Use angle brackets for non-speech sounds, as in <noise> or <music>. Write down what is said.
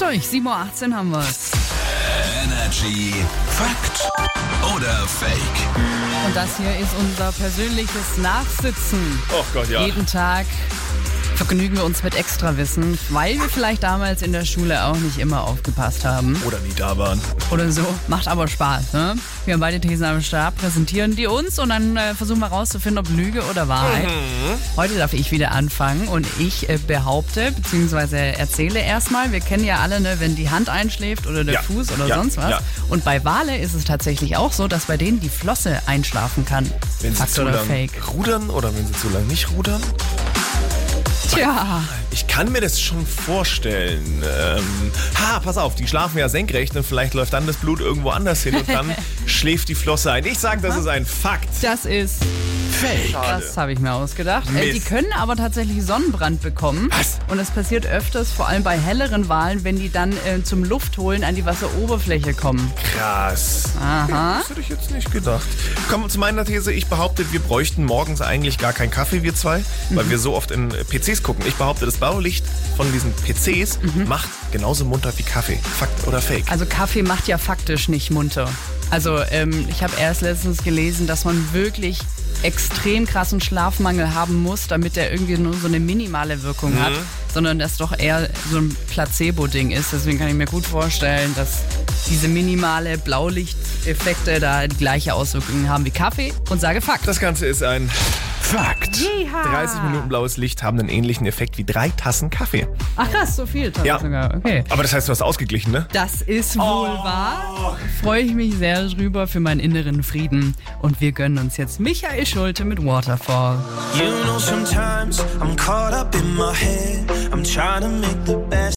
durch. 7.18 Uhr haben wir's. Energy Fakt oder Fake? Und das hier ist unser persönliches Nachsitzen. Oh Gott, ja. Jeden Tag vergnügen wir uns mit Extrawissen, weil wir vielleicht damals in der Schule auch nicht immer aufgepasst haben. Oder nie da waren. Oder so. Macht aber Spaß, ne? Wir haben beide Thesen am Start, präsentieren die uns und dann äh, versuchen wir rauszufinden, ob Lüge oder Wahrheit. Heute darf ich wieder anfangen und ich äh, behaupte, beziehungsweise erzähle erstmal, wir kennen ja alle, ne, wenn die Hand einschläft oder der Ja. Fuß oder Ja. sonst was. Ja. Und bei Wale ist es tatsächlich auch so, dass bei denen die Flosse einschlafen kann. Wenn sie Fakt zu oder lang Fake? rudern oder wenn sie zu lang nicht rudern? Tja, Ich kann mir das schon vorstellen. Ähm, ha, pass auf, die schlafen ja senkrecht und vielleicht läuft dann das Blut irgendwo anders hin und dann <laughs> schläft die Flosse ein. Ich sage, das ist ein Fakt. das ist Fake. Das habe ich mir ausgedacht. Äh, die können aber tatsächlich Sonnenbrand bekommen. Was? Und es passiert öfters, vor allem bei helleren Walen, wenn die dann äh, zum Luftholen an die Wasseroberfläche kommen. Krass. Aha. Das hätte ich jetzt nicht gedacht. Kommen wir zu meiner These. Ich behaupte, wir bräuchten morgens eigentlich gar keinen Kaffee, wir zwei, weil wir so oft in äh, PCs gucken. Ich behaupte, das Blaulicht von diesen PCs macht genauso munter wie Kaffee. Fakt oder Fake? Also Kaffee macht ja faktisch nicht munter. Also ähm, ich habe erst letztens gelesen, dass man wirklich extrem krassen Schlafmangel haben muss, damit der irgendwie nur so eine minimale Wirkung hat, sondern das doch eher so ein Placebo-Ding ist. Deswegen kann ich mir gut vorstellen, dass diese minimale Blaulichteffekte da die gleiche Auswirkungen haben wie Kaffee und sage Fakt. Das Ganze ist ein Fakt. Yeeha. 30 Minuten blaues Licht haben einen ähnlichen Effekt wie drei Tassen Kaffee. Ach krass, so viel Ja. sogar. Okay. Aber das heißt, du hast ausgeglichen, ne? Das ist wohl wahr. Freue ich mich sehr drüber für meinen inneren Frieden. Und wir gönnen uns jetzt Michael Schulte mit Waterfall. You know, sometimes I'm caught up in my head. I'm trying to make the